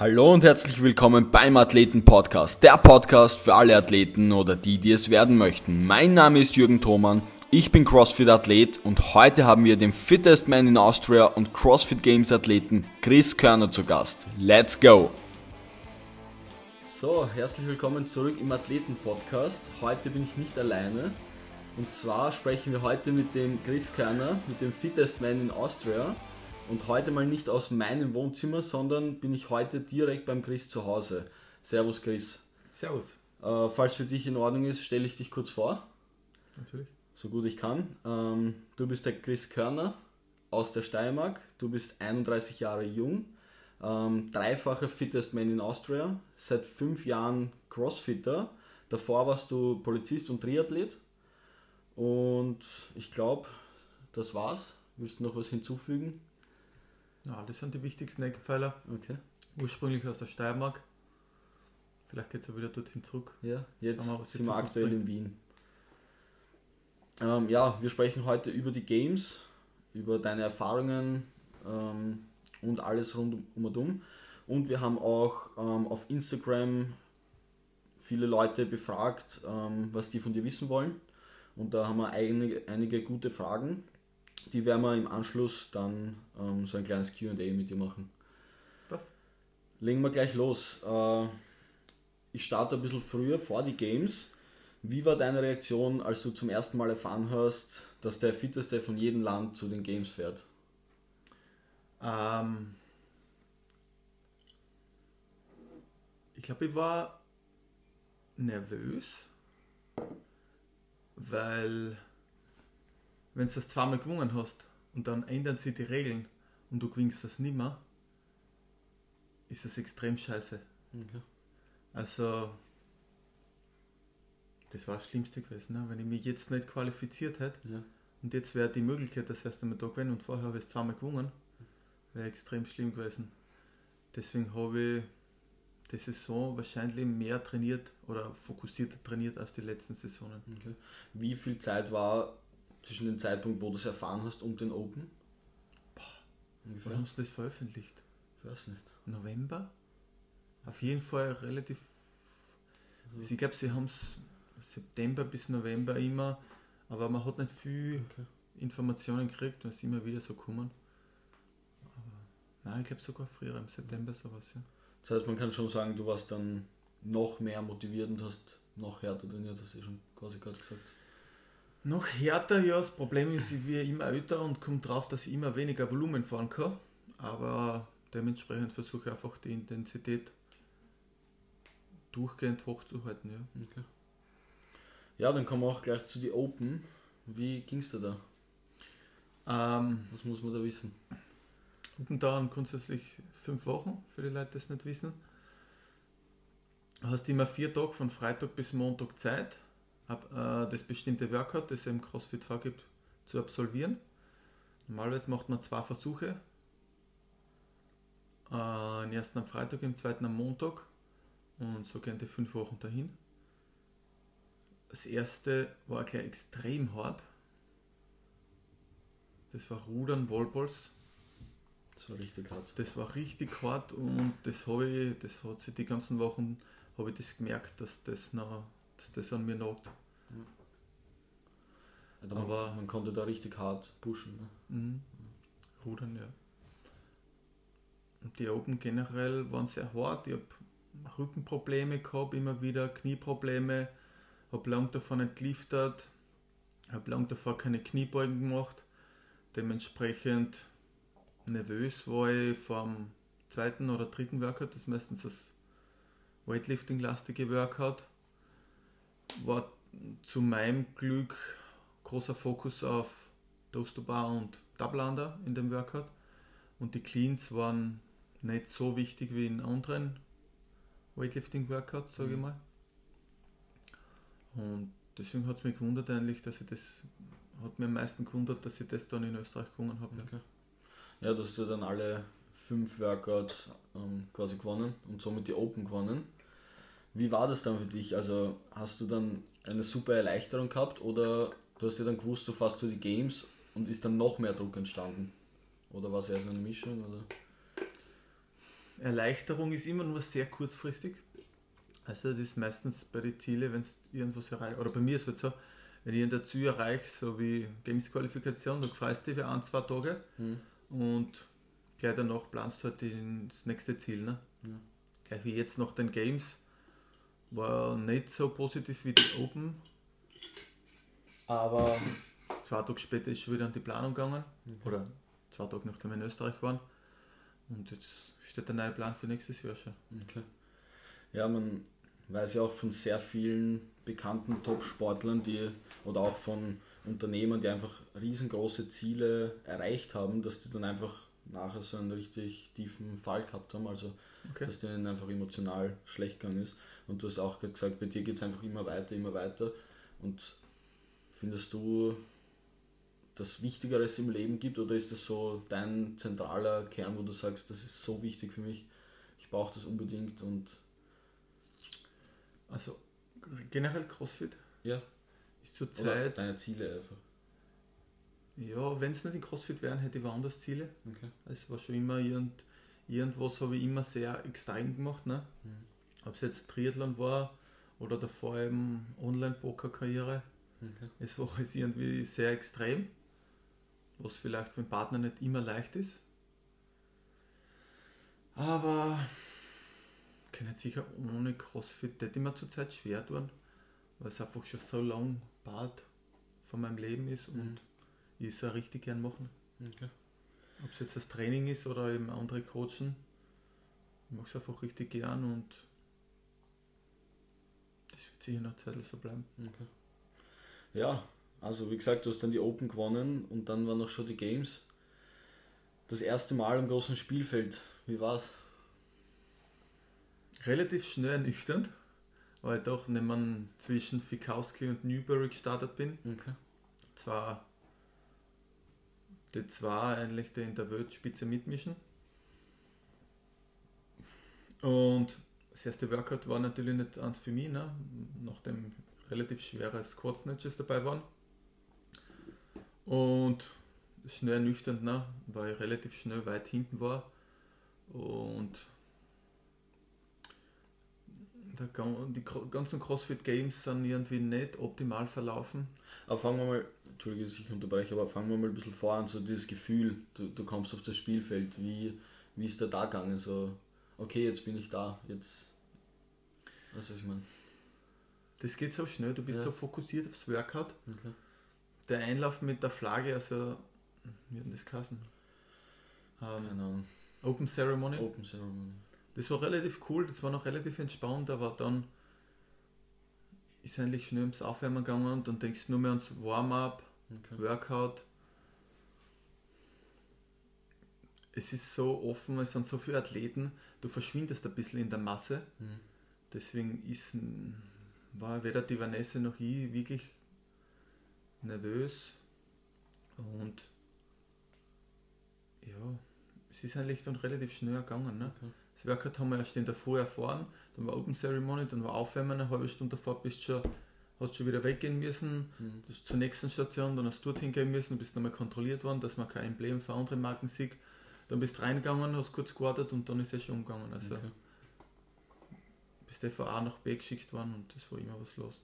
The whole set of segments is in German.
Hallo und herzlich willkommen beim Athleten Podcast, der Podcast für alle Athleten oder die, die es werden möchten. Mein Name ist Jürgen Thoman, ich bin CrossFit Athlet und heute haben wir den Fittest Man in Austria und CrossFit Games Athleten Chris Körner zu Gast. Let's go! So, herzlich willkommen zurück im Athleten Podcast. Heute bin ich nicht alleine und zwar sprechen wir heute mit dem Chris Körner, mit dem Fittest Man in Austria. Und heute mal nicht aus meinem Wohnzimmer, sondern bin ich heute direkt beim Chris zu Hause. Servus Chris. Servus. Äh, falls für dich in Ordnung ist, stelle ich dich kurz vor. Natürlich. So gut ich kann. Ähm, du bist der Chris Körner aus der Steiermark. Du bist 31 Jahre jung. Ähm, dreifacher Fittest Man in Austria. Seit fünf Jahren Crossfitter. Davor warst du Polizist und Triathlet. Und ich glaube, das war's. Willst du noch was hinzufügen? Ja, das sind die wichtigsten Eckpfeiler. Okay. Ursprünglich aus der Steiermark. Vielleicht geht es ja wieder dorthin zurück. Ja, jetzt wir, sind wir aktuell bringt. in Wien. Ähm, ja, wir sprechen heute über die Games, über deine Erfahrungen ähm, und alles rund um und um. Und wir haben auch ähm, auf Instagram viele Leute befragt, ähm, was die von dir wissen wollen. Und da haben wir einige, einige gute Fragen. Die werden wir im Anschluss dann ähm, so ein kleines QA mit dir machen. Passt. Legen wir gleich los. Äh, ich starte ein bisschen früher vor die Games. Wie war deine Reaktion, als du zum ersten Mal erfahren hast, dass der Fitteste von jedem Land zu den Games fährt? Ähm, ich glaube, ich war nervös, weil wenn du das zweimal gewonnen hast und dann ändern sich die Regeln und du gewinnst das nimmer, ist das extrem scheiße. Also, das war das Schlimmste gewesen, ne? wenn ich mich jetzt nicht qualifiziert hätte Ja. und jetzt wäre die Möglichkeit, das erste Mal da gewinnen und vorher habe ich es zweimal gewonnen, wäre extrem schlimm gewesen. Deswegen habe ich die Saison wahrscheinlich mehr trainiert oder fokussierter trainiert als die letzten Saisonen. Okay. Wie viel Zeit war zwischen dem Zeitpunkt, wo du es erfahren hast, und den Open? Ungefähr? Wann haben sie das veröffentlicht? Ich weiß nicht. November? Auf jeden Fall relativ. Ich glaube, sie haben es September bis November immer, aber man hat nicht viel Okay. Informationen gekriegt, weil es immer wieder so kommen. Aber nein, ich glaube sogar früher im September sowas, ja. Das heißt, man kann schon sagen, du warst dann noch mehr motiviert und hast noch härter trainiert, hast du ja schon quasi gerade gesagt. Noch härter, ja, das Problem ist, ich werde immer älter und komme drauf, dass ich immer weniger Volumen fahren kann. Aber dementsprechend versuche ich einfach die Intensität durchgehend hochzuhalten, ja. Okay. Ja, dann kommen wir auch gleich zu die Open. Wie ging es dir da? Ähm, Was muss man da wissen? Open dauern grundsätzlich fünf Wochen, für die Leute, die es nicht wissen. Du hast immer vier Tage von Freitag bis Montag Zeit, ab, äh, das bestimmte Workout, das es im CrossFit vorgibt, zu absolvieren. Normalerweise macht man zwei Versuche. Äh, den ersten am Freitag, den zweiten am Montag. Und so gehen die fünf Wochen dahin. Das erste war gleich extrem hart. Das war Rudern, Wallballs. Das war richtig hart. Das war richtig hart und das habe ich, das hat sich die ganzen Wochen, habe ich das gemerkt, dass das noch, dass das an mir nagt. Also man, Aber- man konnte da richtig hart pushen. Ne? Mhm. Rudern, ja. Und die Open generell waren sehr hart. Ich habe Rückenprobleme gehabt, immer wieder Knieprobleme, habe lang davor nicht geliftet, habe lang davor keine Kniebeugen gemacht. Dementsprechend nervös war ich vom zweiten oder dritten Workout, das ist meistens das Weightlifting-lastige Workout. War zu meinem Glück großer Fokus auf Toast to Bar und Double Under in dem Workout. Und die Cleans waren nicht so wichtig wie in anderen Weightlifting-Workouts, sage ich Mhm. mal. Und deswegen hat es mich gewundert eigentlich, dass ich das, hat mir am meisten gewundert, dass ich das dann in Österreich gewonnen habe. ja. Okay. Ja, du hast ja dann alle fünf Workouts ähm, quasi gewonnen und somit die Open gewonnen. Wie war das dann für dich? Also hast du dann eine super Erleichterung gehabt oder du hast ja dann gewusst, du fährst zu die Games und ist dann noch mehr Druck entstanden? Oder war es eher so eine Mischung? Oder? Erleichterung ist immer nur sehr kurzfristig. Also das ist meistens bei den Zielen, wenn es irgendwas erreicht, oder bei mir ist es so, wenn ich in der Ziel erreiche, so wie Games-Qualifikation, dann freust du dich für ein, zwei Tage Mhm. und gleich danach planst du halt ins nächste Ziel. Ne? Ja. Gleich wie jetzt nach den Games war nicht so positiv wie die Open, aber zwei Tage später ist schon wieder an die Planung gegangen. Oder zwei Tage nachdem wir in Österreich waren. Und jetzt steht der neue Plan für nächstes Jahr schon. Okay. Ja, man weiß ja auch von sehr vielen bekannten Top-Sportlern, die oder auch von Unternehmern, die einfach riesengroße Ziele erreicht haben, dass die dann einfach nachher so einen richtig tiefen Fall gehabt haben, also Okay. dass denen einfach emotional schlecht gegangen ist. Und du hast auch gesagt, bei dir geht es einfach immer weiter, immer weiter. Und findest du, dass Wichtigeres im Leben gibt oder ist das so dein zentraler Kern, wo du sagst, das ist so wichtig für mich, ich brauche das unbedingt und Also generell CrossFit ja, ist oder zurzeit, deine Ziele einfach. ja, wenn es nicht in CrossFit wären, hätte ich woanders Ziele. Okay. Es war schon immer irgend, irgendwas, habe ich immer sehr extrem gemacht. Ne? Mhm. Ob es jetzt Triathlon war oder davor eben Online-Poker-Karriere. Okay. Es war alles irgendwie sehr extrem, was vielleicht für den Partner nicht immer leicht ist. Aber kann nicht sicher ohne CrossFit das immer zurzeit schwer tun, weil es einfach schon so lang Part von meinem Leben ist und Mhm. ich es auch richtig gern machen. Okay. Ob es jetzt das Training ist oder eben andere Coachen, ich mache es einfach richtig gern und das wird sicher noch Zeit so bleiben. Okay. Ja, also wie gesagt, du hast dann die Open gewonnen und dann waren noch schon die Games. Das erste Mal am großen Spielfeld. Wie war's? relativ schnell ernüchternd, weil ich doch nicht mehr zwischen Fikowski und Newbury gestartet bin. Okay. Zwar die zwei eigentlich die in der Weltspitze mitmischen. Und das erste Workout war natürlich nicht eins für mich, ne? nachdem relativ schwere Squat Snatches dabei waren. Und schnell ernüchternd, ne? weil ich relativ schnell weit hinten war. Und die ganzen CrossFit Games sind irgendwie nicht optimal verlaufen. Aber fangen wir mal, Entschuldige, dass ich unterbreche, aber fangen wir mal ein bisschen vor an, so dieses Gefühl, du, du kommst auf das Spielfeld, wie, wie ist der da gegangen? So, okay, jetzt bin ich da, jetzt. Was ich meine? Das geht so schnell, du bist Ja. so fokussiert aufs Workout. Okay. Der Einlauf mit der Flagge, also, wie hat das geheißen? Ähm, Keine Ahnung. Open Ceremony. Open Ceremony. Das war relativ cool, das war noch relativ entspannt, aber dann ist eigentlich schnell ums Aufwärmen gegangen und dann denkst du nur mehr ans Warm-up, Okay. Workout. Es ist so offen, es sind so viele Athleten, du verschwindest ein bisschen in der Masse. Mhm. Deswegen ist, war weder die Vanessa noch ich wirklich nervös. Und ja, es ist eigentlich dann relativ schnell gegangen. Ne? Okay. Das Workout haben wir erst in der Früh erfahren, dann war Open Ceremony, dann war Aufwärmen, eine halbe Stunde davor bist schon, hast schon wieder weggehen müssen, Mhm. das zur nächsten Station, dann hast du dorthin gehen müssen, bist nochmal kontrolliert worden, dass man kein Emblem für andere Marken sieht. Dann bist reingegangen, hast kurz gewartet und dann ist es schon umgegangen. Also Okay. bist du von A nach B geschickt worden und das war immer was los.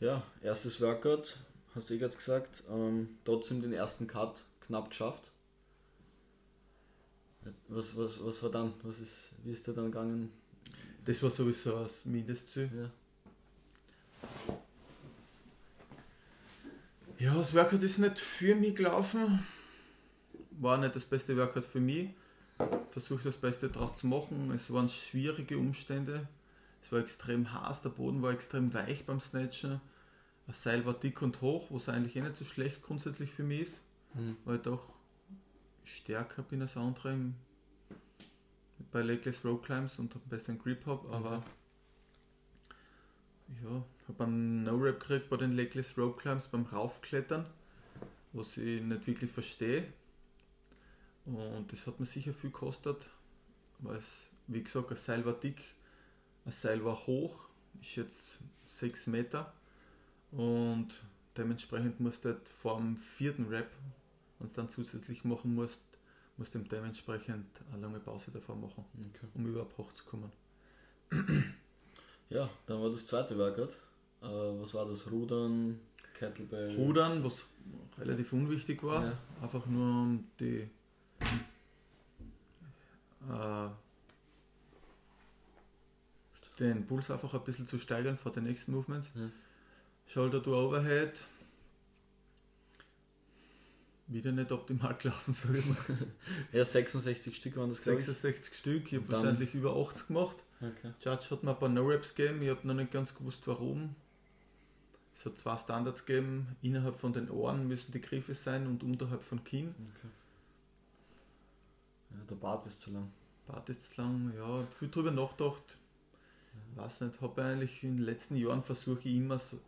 Ja, erstes Workout, hast du eh gerade gesagt, ähm, trotzdem den ersten Cut knapp geschafft. Was, was, was war dann? Was ist, wie ist der dann gegangen? Das war sowieso das Mindestziel. Ja. Ja, das Workout ist nicht für mich gelaufen. War nicht das beste Workout für mich. Versuche das Beste daraus zu machen. Es waren schwierige Umstände. Es war extrem heiß, der Boden war extrem weich beim Snatchen. Das Seil war dick und hoch, was eigentlich eh nicht so schlecht grundsätzlich für mich ist, Mhm. weil doch stärker bin als andere im, bei Legless Rope Climbs und einen besseren Grip habe, aber ja, habe einen No-Rap gekriegt bei den Legless Rope Climbs beim Raufklettern, was ich nicht wirklich verstehe. Und das hat mir sicher viel gekostet, weil es, wie gesagt, das Seil war dick, das Seil war hoch, ist jetzt 6 Meter und dementsprechend musst du halt vor dem vierten Rap, wenn du dann zusätzlich machen musst, muss dem dementsprechend eine lange Pause davor machen, Okay. um überhaupt hochzukommen. Ja, dann war das zweite Workout. Äh, was war das? Rudern, Kettlebell? Rudern, was relativ unwichtig war, Ja. einfach nur um die äh, den Puls einfach ein bisschen zu steigern vor den nächsten Movements. Ja. Shoulder to Overhead. Wieder nicht optimal gelaufen, sage ich mal. Ja, 66 Stück waren das, glaube ich. 66 Stück, ich habe wahrscheinlich über 80 gemacht. Okay. Judge hat mir ein paar No-Raps gegeben, ich habe noch nicht ganz gewusst warum. Es hat zwei Standards gegeben, innerhalb von den Ohren müssen die Griffe sein und unterhalb von Kinn. okay. Ja, der Bart ist zu lang. Bart ist zu lang, ja, viel drüber nachgedacht. Weiß nicht, habe eigentlich in den letzten Jahren versuche ich immer so,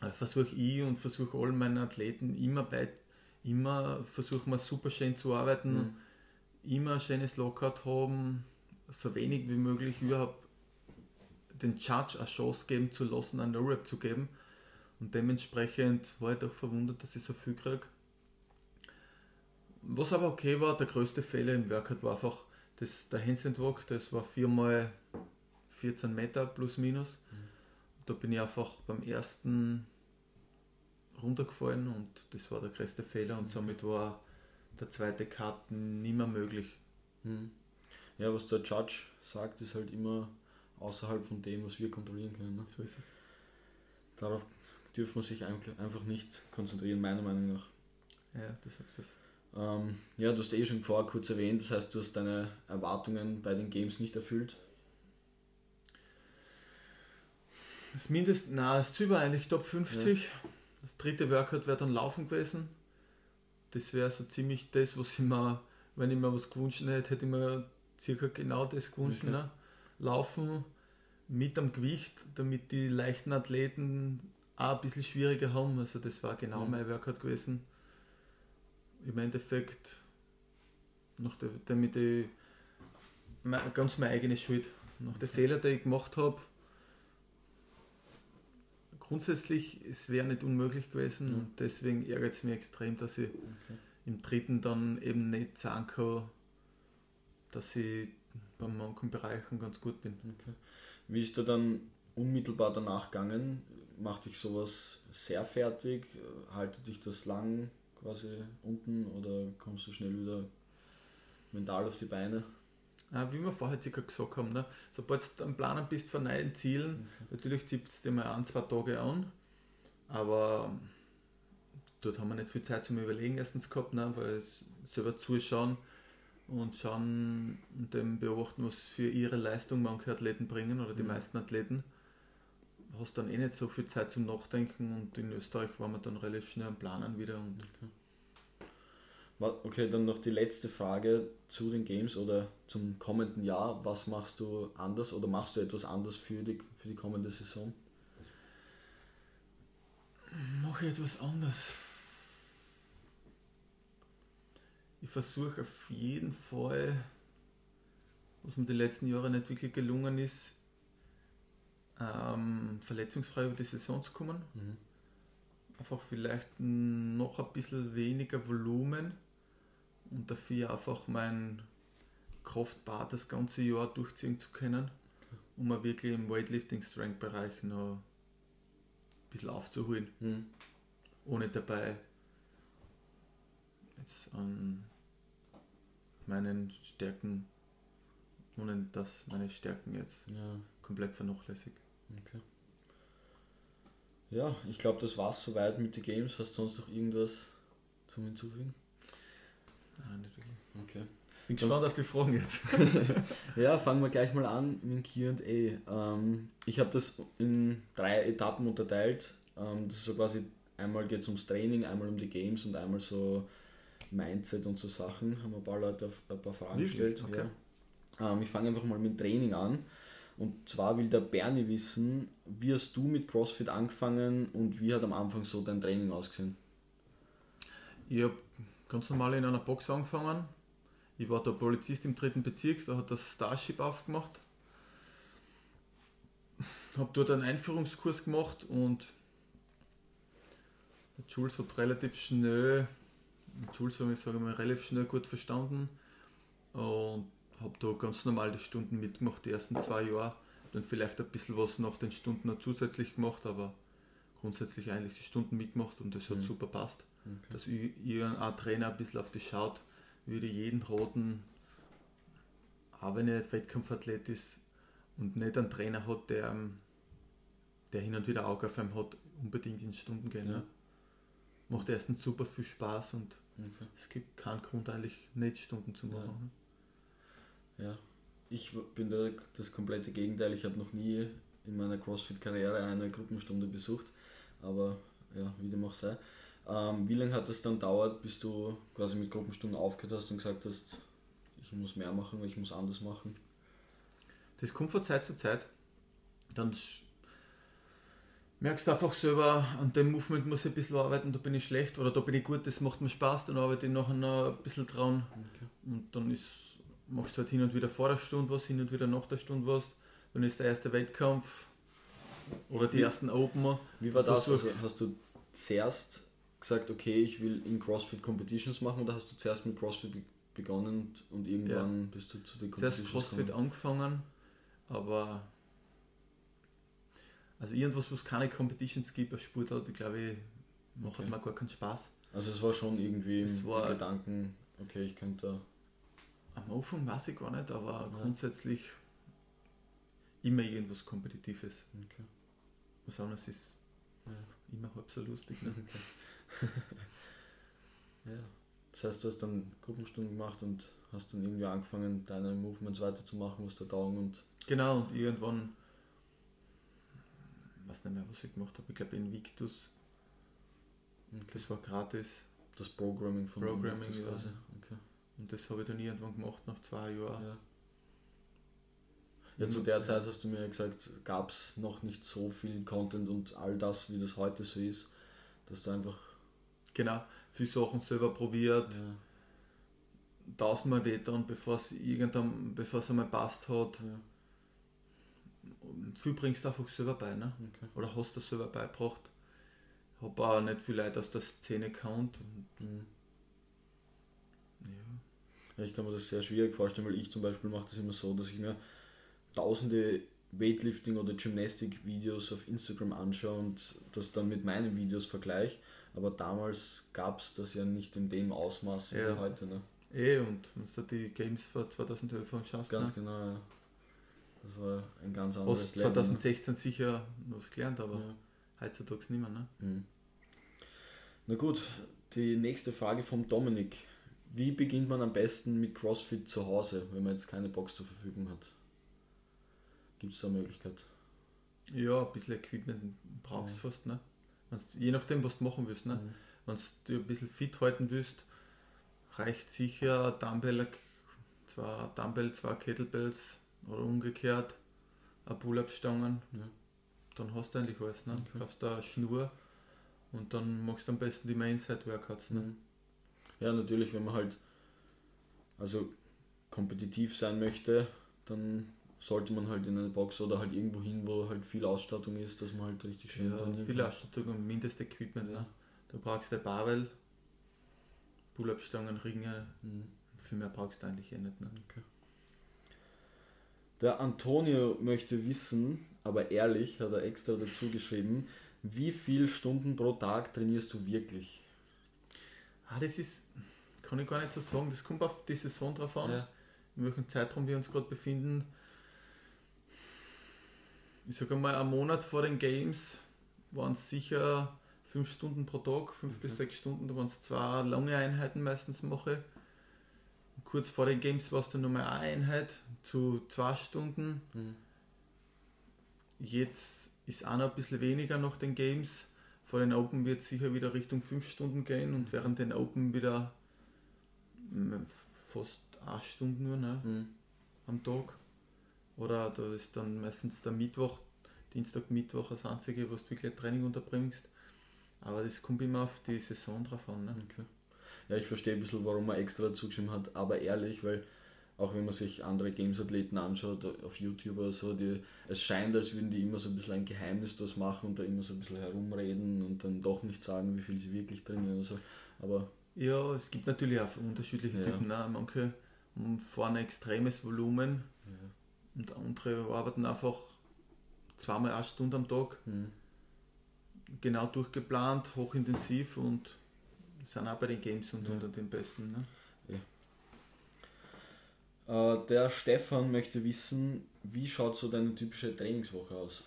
äh, versuche ich und versuche all meine Athleten immer bei, immer versuchen wir super schön zu arbeiten, Mhm. immer ein schönes Lockout haben, so wenig wie möglich überhaupt den Judge eine Chance geben zu lassen, einen No-Rap zu geben. Und dementsprechend war ich doch verwundert, dass ich so viel kriege. Was aber okay war, der größte Fehler im Workout war einfach das, der Handstand Walk, das war viermal 14 Meter plus minus. Da bin ich einfach beim ersten runtergefallen und das war der größte Fehler und somit war der zweite Cut nicht mehr möglich. Mhm. Ja, was der Judge sagt, ist halt immer außerhalb von dem, was wir kontrollieren können. Ne? So ist es. Darauf dürfen wir sich einfach nicht konzentrieren, meiner Meinung nach. Ja, du sagst es. Ähm, ja, du hast eh schon vorher kurz erwähnt, das heißt, du hast deine Erwartungen bei den Games nicht erfüllt. Das Mindest, na, das Ziel war eigentlich Top 50. Das dritte Workout wäre dann Laufen gewesen. Das wäre so ziemlich das, was ich mir, wenn ich mir was gewünscht hätte, hätte ich mir circa genau das gewünscht. Okay. Ne? Laufen mit am Gewicht, damit die leichten Athleten auch ein bisschen schwieriger haben. Also das war genau Mhm. mein Workout gewesen. Im Endeffekt, nach der, damit ich mein, ganz meine eigene Schuld. Nach der Fehler, die ich gemacht habe, grundsätzlich, es wäre nicht unmöglich gewesen Mhm. und deswegen ärgert es mich extrem, dass ich im dritten dann eben nicht sagen kann, dass ich bei manchen Bereichen ganz gut bin. Okay. Wie ist da dann unmittelbar danach gegangen? Macht dich sowas sehr fertig? Haltet dich das lang quasi unten oder kommst du schnell wieder mental auf die Beine? Wie wir vorher circa gesagt haben, ne? sobald du am Planen bist von neuen Zielen, natürlich zieht es dir mal ein, zwei Tage an, aber dort haben wir nicht viel Zeit zum Überlegen erstens gehabt, ne? weil es selber zuschauen und schauen und dem beobachten, was für ihre Leistung manche Athleten bringen oder die Mhm. meisten Athleten. Hast dann eh nicht so viel Zeit zum Nachdenken und in Österreich waren wir dann relativ schnell am Planen wieder und Wa- Okay, dann noch die letzte Frage zu den Games oder zum kommenden Jahr. Was machst du anders oder machst du etwas anders für die, für die kommende Saison? mache ich etwas anders. Ich versuche auf jeden Fall, was mir die letzten Jahre nicht wirklich gelungen ist, ähm, verletzungsfrei über die Saison zu kommen. Mhm. Einfach vielleicht noch ein bisschen weniger Volumen und dafür einfach mein Kraftbad das ganze Jahr durchziehen zu können, um mir wirklich im Weightlifting-Strength-Bereich noch ein bisschen aufzuholen Mhm. ohne dabei jetzt an meinen Stärken, ohne dass meine Stärken jetzt Ja, komplett vernachlässigt. okay. Ja, ich glaube, das war's soweit mit den Games. Hast du sonst noch irgendwas zum Hinzufügen? Nein, nicht wirklich. Okay. Bin gespannt auf die Fragen jetzt. Ja, fangen wir gleich mal an mit QA. Ähm, ich habe das in drei Etappen unterteilt. Ähm, das ist so quasi, einmal geht es ums Training, einmal um die Games und einmal so Mindset und so Sachen. Haben ein paar Leute auf ein paar Fragen Wirklich? gestellt. Okay. Ja. Ähm, ich fange einfach mal mit Training an. Und zwar will der Bernie wissen, wie hast du mit CrossFit angefangen und wie hat am Anfang so dein Training ausgesehen? Ich habe ganz normal in einer Box angefangen. Ich war der Polizist im dritten Bezirk, da hat das Starship aufgemacht. Habe dort einen Einführungskurs gemacht und der Jules hat relativ schnell mit Schulsong, ich sage mal, relativ schnell gut verstanden und habe da ganz normal die Stunden mitgemacht, die ersten zwei Jahre. Dann vielleicht ein bisschen was nach den Stunden noch zusätzlich gemacht, aber grundsätzlich eigentlich die Stunden mitgemacht und das hat Mhm. super passt. Okay. Dass ein Trainer ein bisschen auf die schaut, würde jeden roten, auch wenn er nicht Wettkampfathlet ist und nicht einen Trainer hat, der, ähm, der hin und wieder Auge auf ihm hat, unbedingt in Stunden gehen. Ja. Ne? Macht erstens super viel Spaß und Okay. es gibt keinen Grund eigentlich nicht Stunden zu Ja. machen. ne? Ja, ich bin da das komplette Gegenteil. Ich habe noch nie in meiner CrossFit-Karriere eine Gruppenstunde besucht, aber ja, wie dem auch sei. Ähm, wie lange hat es dann dauert, bis du quasi mit Gruppenstunden aufgehört hast und gesagt hast, ich muss mehr machen, ich muss anders machen? Das kommt von Zeit zu Zeit. Dann merkst du einfach selber, an dem Movement muss ich ein bisschen arbeiten, da bin ich schlecht oder da bin ich gut, das macht mir Spaß, dann arbeite ich nachher noch ein bisschen dran. Okay. Und dann ist, machst du halt hin und wieder vor der Stunde was, hin und wieder nach der Stunde was. Dann ist der erste Wettkampf oder die ersten Open. Wie war das? Also hast du zuerst gesagt, okay, ich will in CrossFit Competitions machen oder hast du zuerst mit CrossFit be- begonnen und- irgendwann bist du zu den Zuerst Competitions CrossFit gekommen? angefangen, aber also irgendwas, wo es keine Competitions gibt als Sportart, ich glaube ich, macht Okay. mir gar keinen Spaß. Also es war schon irgendwie Es im war- Gedanken, okay, ich könnte Am Anfang weiß ich gar nicht, aber Ja. grundsätzlich immer irgendwas Kompetitives. Okay. Was anderes ist Ja. immer halb so lustig. Ne? Ja. Das heißt, du hast dann Gruppenstunden gemacht und hast dann irgendwie angefangen, deine Movements weiterzumachen, was da taugen und genau, und irgendwann, ich weiß nicht mehr, was ich gemacht habe, ich glaube Invictus, das war gratis das Programming von Programming, Invictus ja. quasi. Okay. und das habe ich dann irgendwann gemacht nach zwei Jahren. Ja. Ja, zu der Zeit hast du mir gesagt, gab es noch nicht so viel Content und all das, wie das heute so ist, dass du einfach Genau, viele Sachen selber probiert, ja, tausendmal wettern, bevor es irgendwann, bevor es einmal passt hat. ja, viel bringst du einfach selber bei, ne? okay. Oder hast du selber beigebracht. Hab auch nicht viel Leute aus der Szene gekannt. Mhm. ja. Ja, ich kann mir das sehr schwierig vorstellen, weil ich zum Beispiel mache das immer so, dass ich mir tausende Weightlifting- oder Gymnastik-Videos auf Instagram anschaue und das dann mit meinen Videos vergleiche. Aber damals gab es das ja nicht in dem Ausmaß Ja. wie heute. Ne? Eh, und wenn du die Games vor 2011 anschaust, Ganz ne? genau, ja. Das war ein ganz anderes Level. 2016 sicher was gelernt, aber Ne? Ja. heutzutage nicht mehr. Ne? Mhm. Na gut, die nächste Frage vom Dominik. Wie beginnt man am besten mit CrossFit zu Hause, wenn man jetzt keine Box zur Verfügung hat? Gibt es da eine Möglichkeit? Ja, ein bisschen Equipment brauchst du fast. Ne? Wenn's, je nachdem, was du machen willst. Ne? Mhm. Wenn du ein bisschen fit halten willst, reicht sicher ein Dumbbell, zwei Dumbbell, zwei Kettlebells oder umgekehrt, ein Pull-Up-Stangen. Ja. Dann hast du eigentlich alles. Ne? Okay. Du kaufst da eine Schnur und dann machst du am besten die Main-Side-Workouts. Ne? Mhm. Ja, natürlich, wenn man halt also kompetitiv sein möchte, dann sollte man halt in eine Box oder halt irgendwo hin, wo halt viel Ausstattung ist, dass man halt richtig schön Ja, trainieren viel kann. Ausstattung und Mindestequipment. Ja. Ne? Du brauchst ein Barrel, Pull-Up-Stangen, Ringe, Mhm. viel mehr brauchst du eigentlich eh nicht. Ne? Der Antonio möchte wissen, aber ehrlich, hat er extra dazu geschrieben, wie viele Stunden pro Tag trainierst du wirklich? Ah, das ist, kann ich gar nicht so sagen, das kommt auf die Saison drauf an. Ja. in welchem Zeitraum wir uns gerade befinden. Ich sage mal, einen Monat vor den Games waren es sicher fünf Stunden pro Tag, fünf bis sechs Stunden, da waren es zwei lange Einheiten meistens mache. Kurz vor den Games war es dann nochmal eine Einheit zu zwei Stunden. Mhm. Jetzt ist auch noch ein bisschen weniger nach den Games. Vor den Open wird es sicher wieder Richtung fünf Stunden gehen und während den Open wieder mm, fast eine Stunde nur ne, Mhm. am Tag. Oder da ist dann meistens der Mittwoch, Dienstag, Mittwoch das einzige, was du wirklich ein Training unterbringst. Aber das kommt immer auf die Saison drauf an. Ne? Okay. Ja, ich verstehe ein bisschen, warum er extra dazu geschrieben hat, aber ehrlich, weil auch wenn man sich andere Games-Athleten anschaut auf YouTube oder so, die, es scheint, als würden die immer so ein bisschen ein Geheimnis draus machen und da immer so ein bisschen herumreden und dann doch nicht sagen, wie viel sie wirklich trainieren oder so. Aber Ja, es gibt natürlich auch unterschiedliche Ja. Typen. Ne? Manche fahren ein extremes Volumen und andere arbeiten einfach zweimal eine Stunde am Tag, Mhm. genau durchgeplant, hochintensiv und sind auch bei den Games und Ja. unter den Besten. Ne? Äh, der Stefan möchte wissen, wie schaut so deine typische Trainingswoche aus?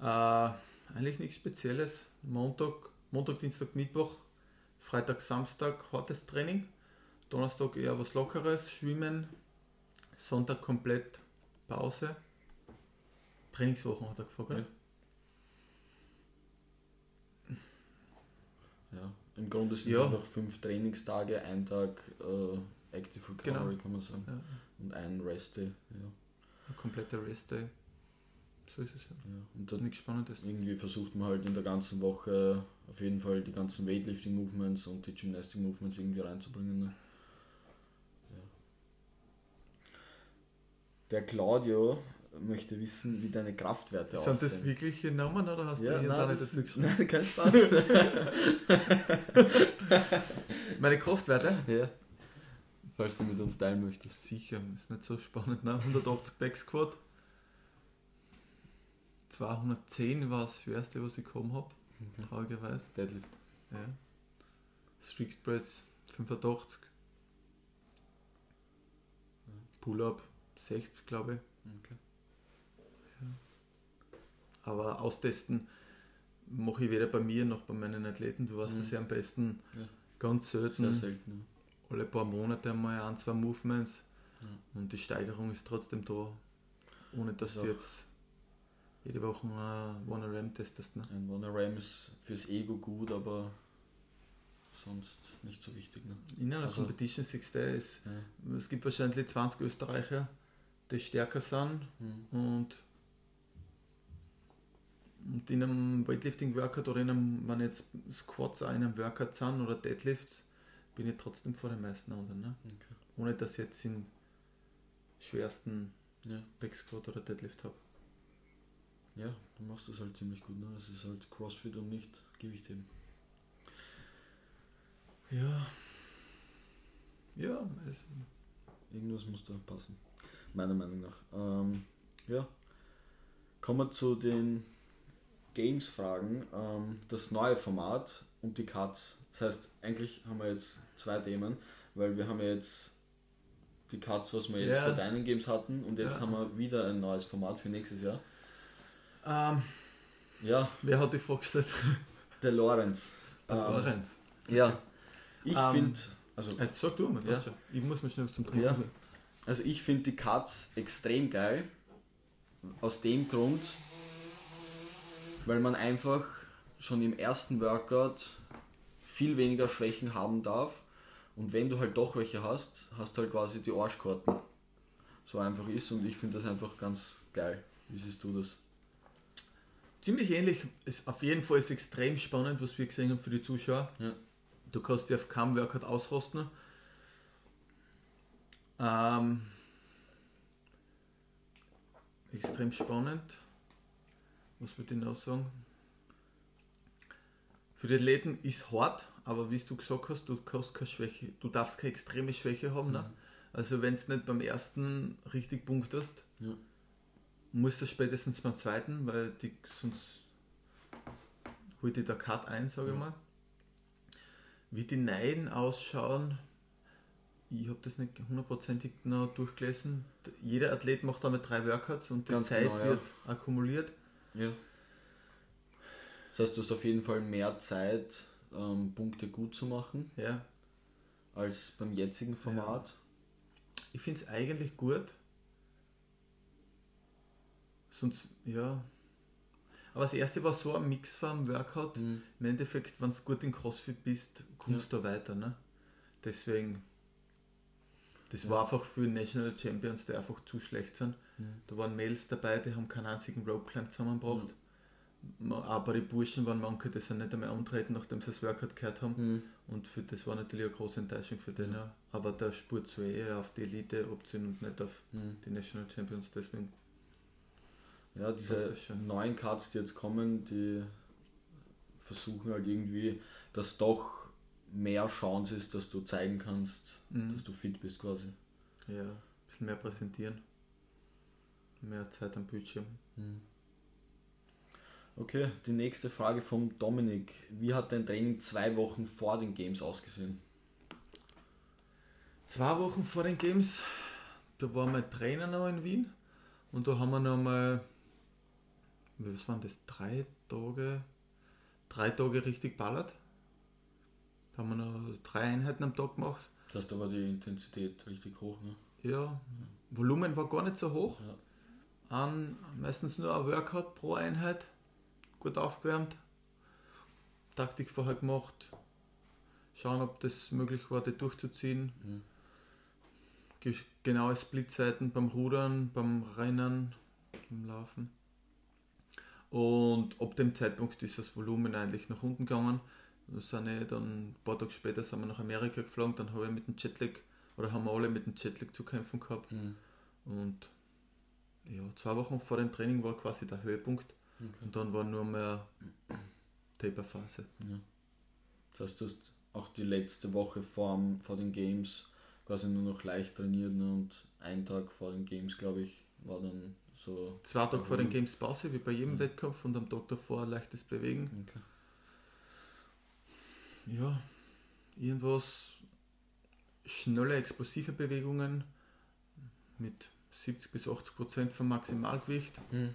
Äh, eigentlich nichts Spezielles. Montag, Montag, Dienstag, Mittwoch, Freitag, Samstag hartes Training. Donnerstag eher was Lockeres, Schwimmen. Sonntag komplett Pause. Trainingswochen hat er gefragt. Ja. Ja. Im Grunde sind Ja. einfach fünf Trainingstage, ein Tag äh, Active Recovery, Genau. kann man sagen. Ja. Und ein Rest Day. Ja. Ein kompletter Rest Day. So ist es ja. Ja. Und dann Nichts Spannendes. irgendwie versucht man halt in der ganzen Woche auf jeden Fall die ganzen Weightlifting Movements und die Gymnastic Movements irgendwie reinzubringen. Ne? Ja. Der Claudio möchte wissen, wie deine Kraftwerte Sind aussehen. das wirkliche Namen oder hast ja, du hier da nein, nicht das dazu geschrieben? nein, kein Spaß. Meine Kraftwerte? ja. Falls du mit uns teilen möchtest. Sicher, ist nicht so spannend. Ne? 180 Back Squat. 210 war das schwerste, was ich bekommen habe, traurigerweise. Deadlift. Ja. Strict Press 85. Pull-up 60, glaube ich. Okay. Aber austesten mache ich weder bei mir noch bei meinen Athleten. Du weißt Mhm. das ja am besten Ja. ganz selten. Sehr selten. Alle paar Monate einmal ein, zwei Movements. Ja. Und die Steigerung ist trotzdem da. Ohne dass Ist du jetzt jede Woche ein One RAM testest. Ne? Ja. Ein One Ram ist fürs Ego gut, aber sonst nicht so wichtig. Ne? In einer Also- Competition Six Days, Ja. es gibt wahrscheinlich 20 Österreicher, die stärker sind Mhm. und, und in einem Weightlifting-Workout oder in einem, wenn jetzt Squats auch in einem Workout sind oder Deadlifts, bin ich trotzdem vor den meisten anderen. Ne? Okay. Ohne dass ich jetzt den schwersten Ja. Back Squat oder Deadlift habe. ja, du machst das halt ziemlich gut. Ne? Es ist halt Crossfit und nicht Gewichtheben. Ja. Ja, es, Irgendwas muss da passen. Meiner Meinung nach. Ähm, ja. Kommen wir zu den Games-Fragen. Ähm, das neue Format und die Cuts. Das heißt, eigentlich haben wir jetzt zwei Themen, weil wir haben ja jetzt die Cuts, was wir jetzt Ja. bei deinen Games hatten und jetzt Ja. haben wir wieder ein neues Format für nächstes Jahr. ähm, Ja, wer hat die Frage gestellt? der Lorenz. Der Ähm, Lorenz. Ja. Ich Ähm, finde, also Jetzt sag du mal, Ja. ich muss mir schnell zum Trinken. Ja. Also ich finde die Cuts extrem geil. Aus dem Grund, weil man einfach schon im ersten Workout viel weniger Schwächen haben darf. Und wenn du halt doch welche hast, hast du halt quasi die Arschkarten. So einfach ist und ich finde das einfach ganz geil. Wie siehst du das? Ziemlich ähnlich. Ist auf jeden Fall ist extrem spannend, was wir gesehen haben für die Zuschauer. Ja. Du kannst dir auf keinem Workout ausrosten. Ähm, extrem spannend. Was würde ich noch sagen? Für die Athleten ist hart, aber wie du gesagt hast, du kannst keine Schwäche, du darfst keine extreme Schwäche haben. Ne? Also wenn es nicht beim ersten richtig punktest, Ja. musst du spätestens beim zweiten, weil die, sonst holt dir der Cut ein, sage ich Ja. mal. Wie die Neiden ausschauen, ich habe das nicht hundertprozentig noch durchgelesen. Jeder Athlet macht damit drei Workouts und die Ganz Zeit genau, ja. wird akkumuliert. Ja. Das heißt, du hast auf jeden Fall mehr Zeit, ähm, Punkte gut zu machen, Ja. als beim jetzigen Format. Ich finde es eigentlich gut. Sonst, ja. Aber das erste war so ein Mix vom Workout. Mhm. Im Endeffekt, wenn du gut in CrossFit bist, kommst du weiter. Ne? Deswegen, das war einfach für National Champions, die einfach zu schlecht sind. Mhm. Da waren Mails dabei, die haben keinen einzigen Rope Climb zusammengebracht. Auch bei den Burschen waren manche, die sind nicht einmal antreten, nachdem sie das Workout gehört haben. Mhm. Und für das war natürlich eine große Enttäuschung für den. Mhm. Ja. Aber der spurt so eher auf die Elite abziehen und nicht auf Mhm. die National Champions. Deswegen, Ja, diese neuen Cards, die jetzt kommen, die versuchen halt irgendwie, dass doch mehr Chance ist, dass du zeigen kannst, Mhm. dass du fit bist quasi. Ja, ein bisschen mehr präsentieren. Mehr Zeit am Bildschirm. Okay, die nächste Frage vom Dominik. Wie hat dein Training zwei Wochen vor den Games ausgesehen? Zwei Wochen vor den Games, da war mein Trainer noch in Wien und da haben wir noch mal, was waren das, drei Tage, drei Tage richtig ballert. Da haben wir noch drei Einheiten am Tag gemacht. Das heißt, da war die Intensität richtig hoch, ne? Ja, Volumen war gar nicht so hoch. Ja. An, meistens nur ein Workout pro Einheit, gut aufgewärmt, Taktik vorher gemacht, schauen, ob das möglich war, die durchzuziehen. Mhm. Ge- Genaue Splitzeiten beim Rudern, beim Rennen, beim Laufen. Und ab dem Zeitpunkt ist das Volumen eigentlich nach unten gegangen. Sind ich dann ein paar Tage später sind wir nach Amerika geflogen, dann habe ich mit dem Jetlag, oder haben wir alle mit dem Jetlag zu kämpfen gehabt. Mhm. Und ja, zwei Wochen vor dem Training war quasi der Höhepunkt Okay. und dann war nur mehr Taperphase. Ja. Das heißt, du hast auch die letzte Woche vor, vor den Games quasi nur noch leicht trainiert ne? und ein Tag vor den Games, glaube ich, war dann so. Zwei Tage vor den. Games Pause, wie bei jedem Mhm. Wettkampf und am Tag davor leichtes Bewegen. Okay. Ja, irgendwas schnelle, explosive Bewegungen mit 70 bis 80 Prozent vom Maximalgewicht. Mhm.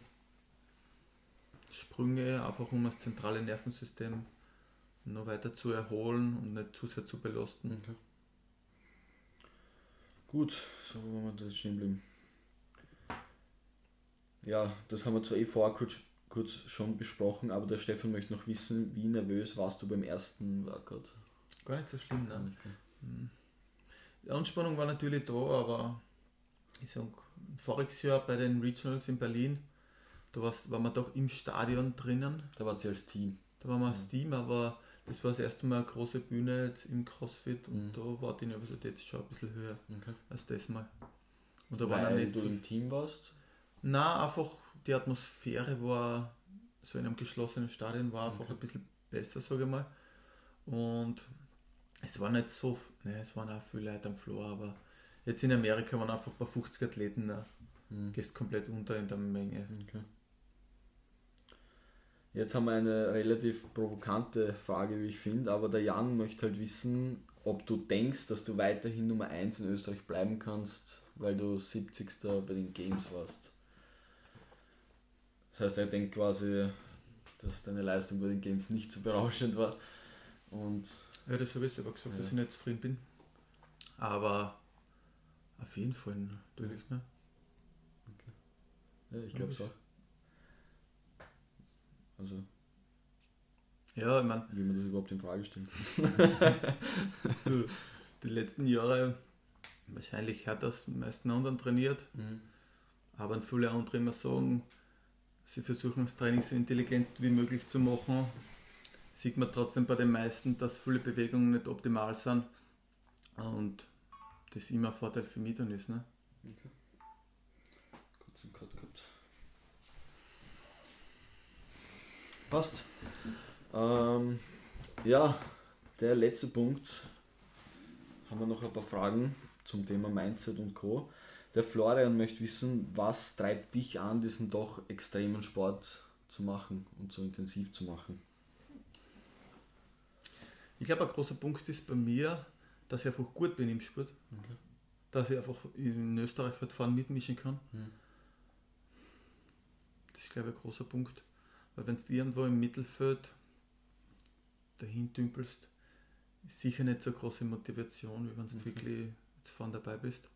Sprünge, einfach um das zentrale Nervensystem noch weiter zu erholen und nicht zu sehr zu belasten. Okay. Gut, so wollen wir das stehen bleiben. Ja, das haben wir zwar eh vorher kurz, kurz schon besprochen, aber der Stefan möchte noch wissen, wie nervös warst du beim ersten Workout? Gar nicht so schlimm, ne? Nicht, gell? Die Anspannung war natürlich da, aber ich sag, voriges Jahr bei den Regionals in Berlin, da war's- waren wir doch im Stadion drinnen. Da wart ihr als Team. Da waren wir als Team, aber das war das erste Mal eine große Bühne jetzt im CrossFit und Mhm. da war die Nervosität schon ein bisschen höher Okay. als das Mal. Und da war Weil nicht du so. im Team warst? Na, einfach die Atmosphäre war so in einem geschlossenen Stadion war einfach Okay. ein bisschen besser, sage ich mal. Und es war nicht so, ne, es waren auch viele Leute am Floor, aber jetzt in Amerika waren einfach bei 50 Athleten, ne, Mhm. gehst komplett unter in der Menge. Okay. Jetzt haben wir eine relativ provokante Frage, wie ich finde, aber der Jan möchte halt wissen, ob du denkst, dass du weiterhin Nummer 1 in Österreich bleiben kannst, weil du 70. bei den Games warst. Das heißt, er denkt quasi, dass deine Leistung bei den Games nicht so berauschend war. Und Ja, das habe ich selber gesagt, Ja. dass ich nicht zufrieden bin. Aber auf jeden Fall natürlich, ne? ja, ich glaube es auch. Also, Ja, ich meine, wie man das überhaupt in Frage stellt. die letzten Jahre wahrscheinlich hat das meisten anderen trainiert. Aber viele andere immer sagen, sie versuchen das Training so intelligent wie möglich zu machen. Sieht man trotzdem bei den meisten, dass viele Bewegungen nicht optimal sind. Und das immer ein Vorteil für mich dann ist. Ne? Kurz einen Cut gehabt. Passt. Ähm, ja, der letzte Punkt. Haben wir noch ein paar Fragen zum Thema Mindset und Co. Der Florian möchte wissen, was treibt dich an, diesen doch extremen Sport zu machen und so intensiv zu machen? Ich glaube, ein großer Punkt ist bei mir, dass ich einfach gut bin im Sport. Okay. Dass ich einfach in Österreich halt fahren mitmischen kann. Mhm. Das ist, glaube ich, ein großer Punkt. Weil wenn du irgendwo im Mittelfeld dahin dümpelst, ist sicher nicht so große Motivation, wie wenn du Mhm. wirklich jetzt vorne dabei bist.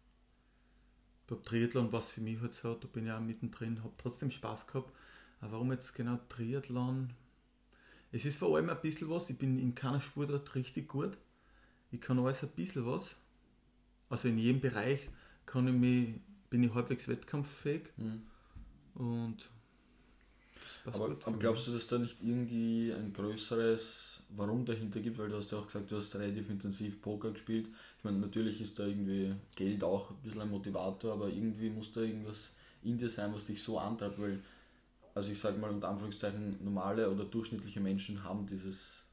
Beim Triathlon war es für mich halt so, da bin ich auch mittendrin, habe trotzdem Spaß gehabt. Aber warum jetzt genau Triathlon? Es ist vor allem ein bisschen was, ich bin in keiner Sportart richtig gut. Ich kann alles ein bisschen was. Also in jedem Bereich kann ich mich, bin ich halbwegs wettkampffähig und das Aber, aber glaubst du, dass da nicht irgendwie ein größeres Warum dahinter gibt? Weil du hast ja auch gesagt, du hast relativ intensiv Poker gespielt. Ich meine, natürlich ist da irgendwie Geld auch ein bisschen ein Motivator, aber irgendwie muss da irgendwas in dir sein, was dich so antreibt, weil also ich sage mal unter Anführungszeichen, normale oder durchschnittliche Menschen haben dieses,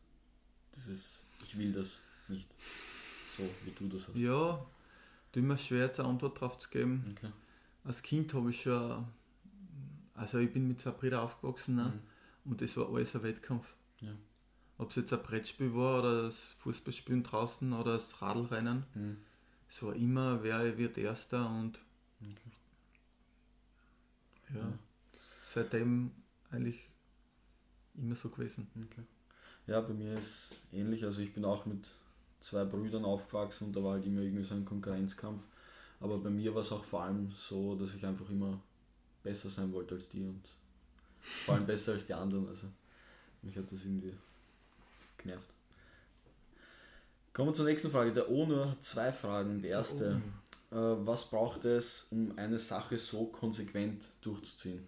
dieses, ich will das nicht. So wie du das hast. Ja, du immer schwer jetzt eine Antwort drauf zu geben. Okay. Als Kind habe ich schon, also ich bin mit zwei Brüdern aufgewachsen ne? und das war alles ein Wettkampf. Mhm. Ja. Ob es jetzt ein Brettspiel war oder das Fußballspielen draußen oder das Radlrennen, Mhm. es war immer, wer wird Erster und Okay. Ja. seitdem eigentlich immer so gewesen. Okay. Ja, bei mir ist ähnlich. Also ich bin auch mit zwei Brüdern aufgewachsen und da war halt immer irgendwie so ein Konkurrenzkampf. Aber bei mir war es auch vor allem so, dass ich einfach immer besser sein wollte als die und vor allem besser als die anderen. Also mich hat das irgendwie genervt. Kommen wir zur nächsten Frage. Der Ono hat zwei Fragen. Die erste, äh, was braucht es, um eine Sache so konsequent durchzuziehen?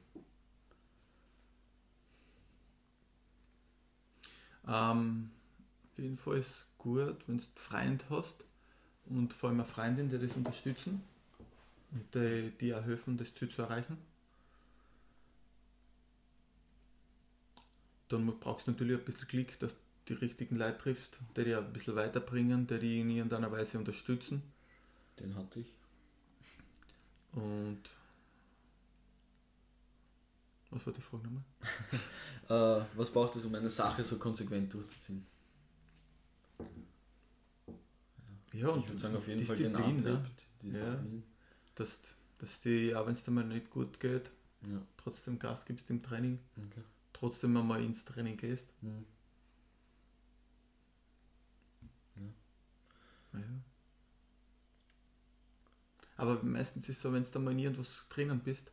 Ähm, auf jeden Fall ist es gut, wenn du einen Freund hast und vor allem eine Freundin, die das unterstützen und die, die auch helfen, das Ziel zu erreichen. Dann brauchst du natürlich ein bisschen Glück, dass du die richtigen Leute triffst, die dich ein bisschen weiterbringen, die dich in irgendeiner Weise unterstützen. Den hatte ich. Und was war die Frage nochmal? Äh, was braucht es, um eine Sache so konsequent durchzuziehen? Ja, und ich würde sagen, auf jeden Fall Disziplin, den Antrieb. ne? Ja. Dass, dass die, auch wenn es dir mal nicht gut geht, Ja. trotzdem Gas gibst im Training, Okay. Trotzdem einmal ins Training gehst. Mhm. Ja. Aber meistens ist es so, wenn du da mal in irgendwas drinnen bist,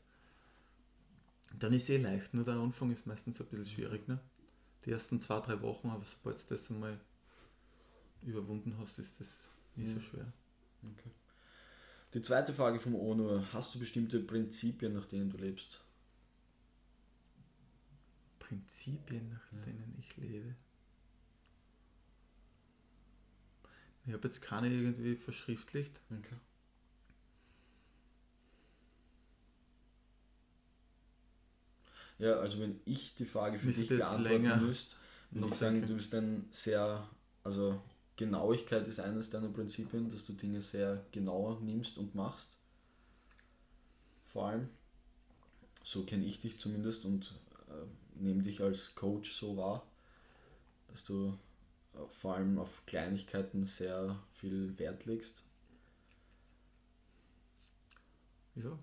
dann ist eh leicht. Nur der Anfang ist meistens ein bisschen schwierig. Ne? Die ersten zwei, drei Wochen, aber sobald du das einmal überwunden hast, ist das nicht so Mhm. schwer. Okay. Die zweite Frage vom Ono, hast du bestimmte Prinzipien, nach denen du lebst? Prinzipien, nach Ja. denen ich lebe. Ich habe jetzt keine irgendwie verschriftlicht. Okay. Ja, also wenn ich die Frage für Müsste dich beantworten länger müsste, würde ich sagen, du bist ein sehr, also Genauigkeit ist eines deiner Prinzipien, dass du Dinge sehr genau nimmst und machst. Vor allem. So kenne ich dich zumindest und nehme dich als Coach so wahr, dass du äh, vor allem auf Kleinigkeiten sehr viel Wert legst. Ja.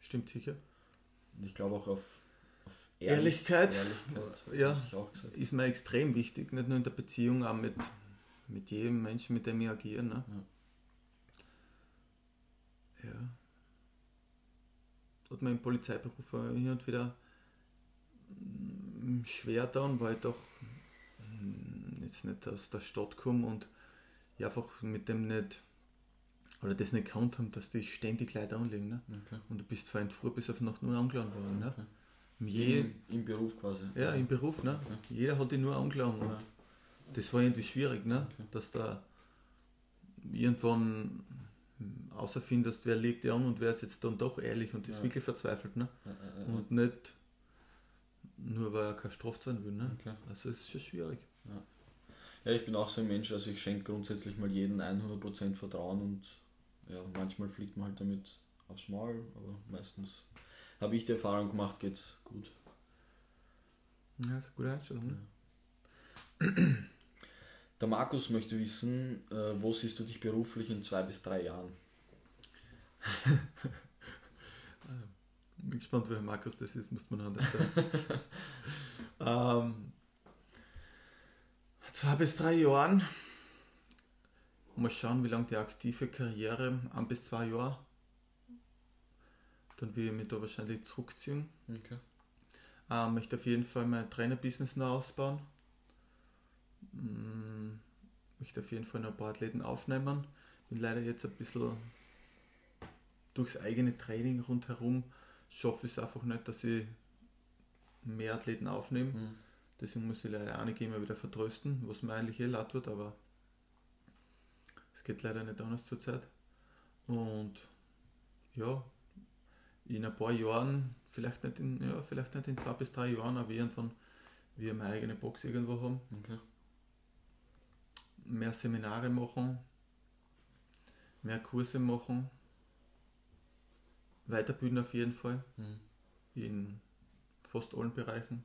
Stimmt sicher. Und ich glaube auch auf, auf Ehrlichkeit. Ehrlichkeit, Ja. Ist mir extrem wichtig, nicht nur in der Beziehung, auch mit, mit jedem Menschen, mit dem ich agiere. Ne? Ja. Hat im Polizeiberuf hin und wieder mm, schwer dann, weil ich doch mm, jetzt nicht aus der Stadt komme und ich einfach mit dem nicht oder das nicht gekannt haben, dass die ständig Leute anlegen. Ne? Okay. Und du bist von früh bis auf Nacht nur angeladen worden. Ne? Okay. Je, Im, Im Beruf quasi. ja, im Beruf, ne? Okay. Jeder hat ihn nur angeladen und das war irgendwie schwierig, ne? Dass da irgendwann außerfindest, wer legt dir an und wer ist jetzt dann doch ehrlich und ist Ja. wirklich verzweifelt, ne? Ja. Und nicht nur weil er kein Straf sein will, ne? Also es ist schon schwierig. Ja, ich bin auch so ein Mensch, also ich schenke grundsätzlich mal jedem 100% Vertrauen und ja, manchmal fliegt man halt damit aufs Maul, aber meistens habe ich die Erfahrung gemacht, geht's gut. Ja, ist eine gute Einstellung, ne? Der Markus möchte wissen, äh, wo siehst du dich beruflich in zwei bis drei Jahren? Bin gespannt, wer Markus das ist, muss man noch nicht sagen. ähm, zwei bis drei Jahren. Mal schauen, wie lange die aktive Karriere, ein bis zwei Jahre. Dann will ich mich da wahrscheinlich zurückziehen. Okay. Ähm, möchte auf jeden Fall mein Trainerbusiness noch ausbauen. Mm, möchte auf jeden Fall noch ein paar Athleten aufnehmen. Bin leider jetzt ein bisschen durchs eigene Training rundherum schaffe ich es einfach nicht, dass ich mehr Athleten aufnehme. Hm. Deswegen muss ich leider einige immer wieder vertrösten, was mir eigentlich eh leid tut, aber es geht leider nicht anders zurzeit. Und ja, in ein paar Jahren, vielleicht nicht in, ja, vielleicht nicht in zwei bis drei Jahren, aber irgendwann wir eine eigene Box irgendwo haben. Okay. Mehr Seminare machen, mehr Kurse machen, weiterbilden auf jeden Fall Mhm. in fast allen Bereichen.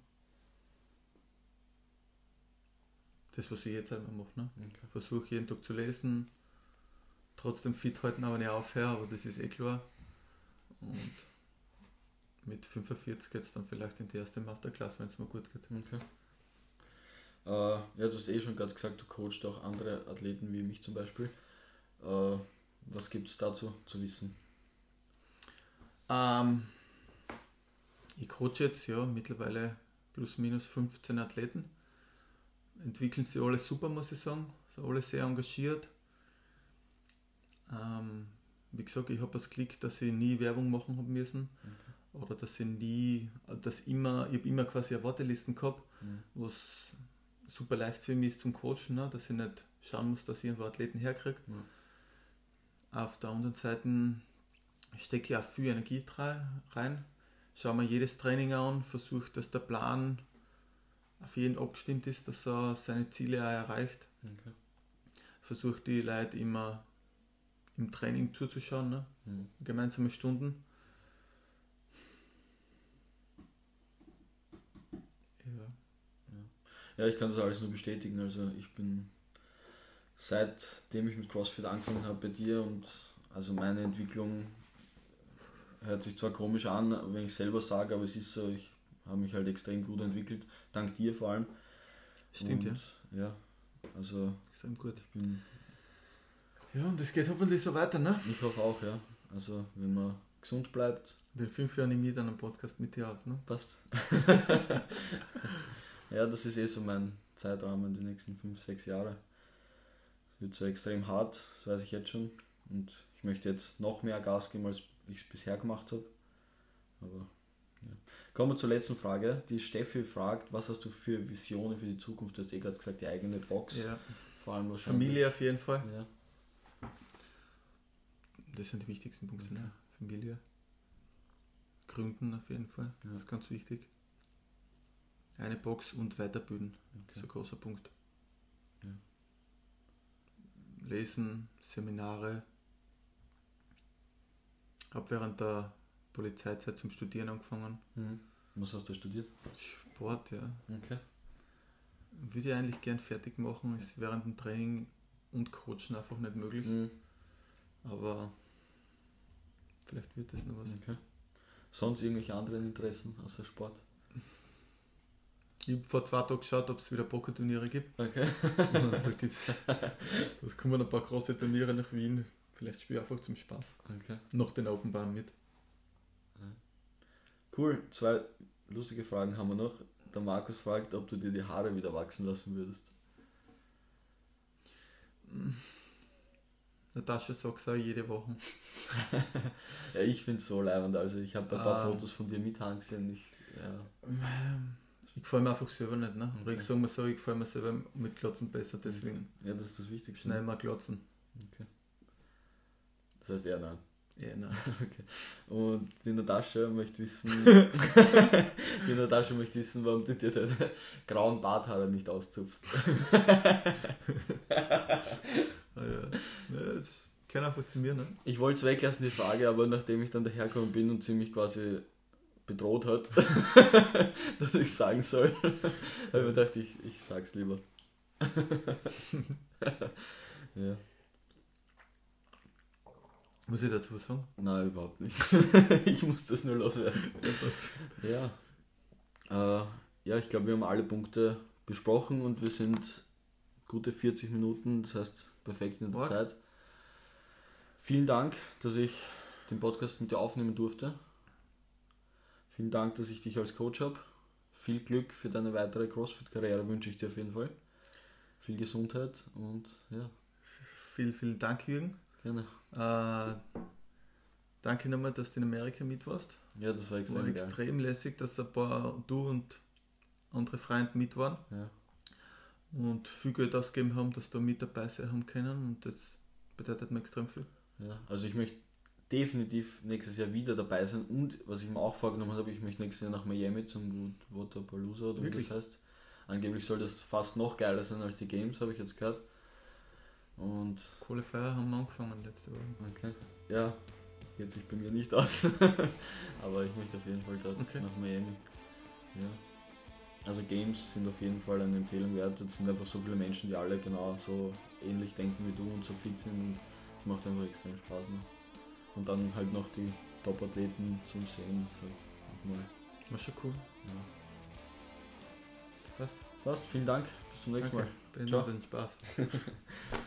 Das, was ich jetzt einmal mache. Ne? Okay. Versuche jeden Tag zu lesen, trotzdem fit halten, aber nicht aufhören, aber das ist eh klar. Und mit 45 geht es dann vielleicht in die erste Masterclass, wenn es mir gut geht. Okay. Äh, ja, du hast eh schon gerade gesagt, du coachst auch andere Athleten wie mich zum Beispiel. Äh, was gibt es dazu zu wissen? Ähm, ich coache jetzt ja mittlerweile plus minus 15 Athleten. Entwickeln sie alle super, muss ich sagen. Sind alle sehr engagiert. Ähm, wie gesagt, ich habe das Glück, dass ich nie Werbung machen habe müssen. Oder dass ich nie, dass immer, ich habe immer quasi eine Wartelisten gehabt, Mhm. was super leicht für mich ist zum Coachen, ne? dass ich nicht schauen muss, dass ich irgendwo Athleten herkriege. Auf der anderen Seite stecke ich auch viel Energie rein. Schaue mir jedes Training an, versuche, dass der Plan auf jeden abgestimmt ist, dass er seine Ziele auch erreicht. Okay. Versuche die Leute immer im Training zuzuschauen, ne? Mhm. gemeinsame Stunden. Ja. Ja, ich kann das alles nur bestätigen. Also ich bin seitdem ich mit CrossFit angefangen habe bei dir und also meine Entwicklung hört sich zwar komisch an, wenn ich selber sage, aber es ist so, ich habe mich halt extrem gut entwickelt, dank dir vor allem. Stimmt, und, ja. Ja, also Extrem gut. ich bin, Ja, und es geht hoffentlich so weiter, ne? ich hoffe auch, ja. Also wenn man gesund bleibt, In den fünf Jahren nehme ich dann einen Podcast mit dir auf, ne? passt. ja, das ist eh so mein Zeitrahmen, die nächsten 5, 6 Jahre. Es wird so extrem hart, das weiß ich jetzt schon. Und ich möchte jetzt noch mehr Gas geben, als ich es bisher gemacht habe. Aber ja. Kommen wir zur letzten Frage. Die Steffi fragt, was hast du für Visionen für die Zukunft? Du hast eh gerade gesagt, die eigene Box. Ja. Vor allem wahrscheinlich. Familie auf jeden Fall. Ja. Das sind die wichtigsten Punkte, Okay. ne? Familie. Gründen auf jeden Fall. Das ist ganz wichtig. Eine Box und weiterbilden. Das ist Okay. ein großer Punkt. Ja. Lesen, Seminare. Habe während der Polizeizeit zum Studieren angefangen. Mhm. Was hast du studiert? Sport, ja. Okay. Würde ich eigentlich gern fertig machen, ist während dem Training und Coachen einfach nicht möglich. Mhm. Aber vielleicht wird das noch was. okay. Sonst irgendwelche anderen Interessen außer Sport? Ich habe vor zwei Tagen geschaut, ob es wieder Pokerturniere gibt. Okay. Da gibt's, das kommen ein paar große Turniere nach Wien. Vielleicht spiele ich einfach zum Spaß. okay. Noch den Open mit. Cool, zwei lustige Fragen haben wir noch. Der Markus fragt, ob du dir die Haare wieder wachsen lassen würdest. Natascha sagt es auch jede Woche. Ja, ich finde es so leibend. Also ich habe ein paar Ah. Fotos von dir mit Haaren gesehen. Ich, ja. Ich gefällt mir einfach selber nicht. Ne? Oder Okay. ich sage mal so, ich gefällt mir selber mit Glotzen besser, deswegen ja, das ist das Wichtigste. schneiden wir Glotzen. Das heißt eher nein. Ja, nein. Und die Natascha möchte wissen, die Natascha möchte wissen, warum du dir deine grauen Barthaare nicht auszupfst. Ah, ja. ja, das kann einfach zu mir. Ne? Ich wollte es weglassen, die Frage, aber nachdem ich dann dahergekommen bin und sie mich quasi bedroht hat, dass ich sagen soll, habe ich mir gedacht, ich, ich sag's lieber. ja, Muss ich dazu was sagen? nein, überhaupt nicht. ich muss das nur loswerden. Ja. Äh, ja, ich glaube, wir haben alle Punkte besprochen und wir sind gute 40 Minuten, das heißt perfekt in der Wow. Zeit. Vielen Dank, dass ich den Podcast mit dir aufnehmen durfte. Vielen Dank, dass ich dich als Coach habe. Viel Glück für deine weitere CrossFit-Karriere wünsche ich dir auf jeden Fall. Viel Gesundheit und ja, Vielen, vielen Dank, Jürgen. gerne. Äh, danke nochmal, dass du in Amerika mit warst. Ja, das war War extrem geil. extrem lässig, dass ein paar du und andere Freunde mit waren Ja. und viel Geld ausgegeben haben, dass da mit dabei sein haben können und das bedeutet mir extrem viel. Ja, also ich möchte definitiv nächstes Jahr wieder dabei sein und was ich mir auch vorgenommen habe, ich möchte nächstes Jahr nach Miami zum Waterpalooza oder Wirklich? wie das heißt. Angeblich soll das fast noch geiler sein als die Games, habe ich jetzt gehört. Und Qualifier haben angefangen letzte Woche. okay, ja, geht sich bei mir nicht aus. Aber ich möchte auf jeden Fall dort Okay. nach Miami. Ja. Also Games sind auf jeden Fall eine Empfehlung wert. Es sind einfach so viele Menschen, die alle genau so ähnlich denken wie du und so fit sind und es macht einfach extrem Spaß. Ne? Und dann halt noch die Top-Athleten zum Sehen. Das ist halt nochmal. War schon cool. Ja. Passt. Passt, vielen Dank. Bis zum nächsten Mal. Beendet Ciao. den Spaß.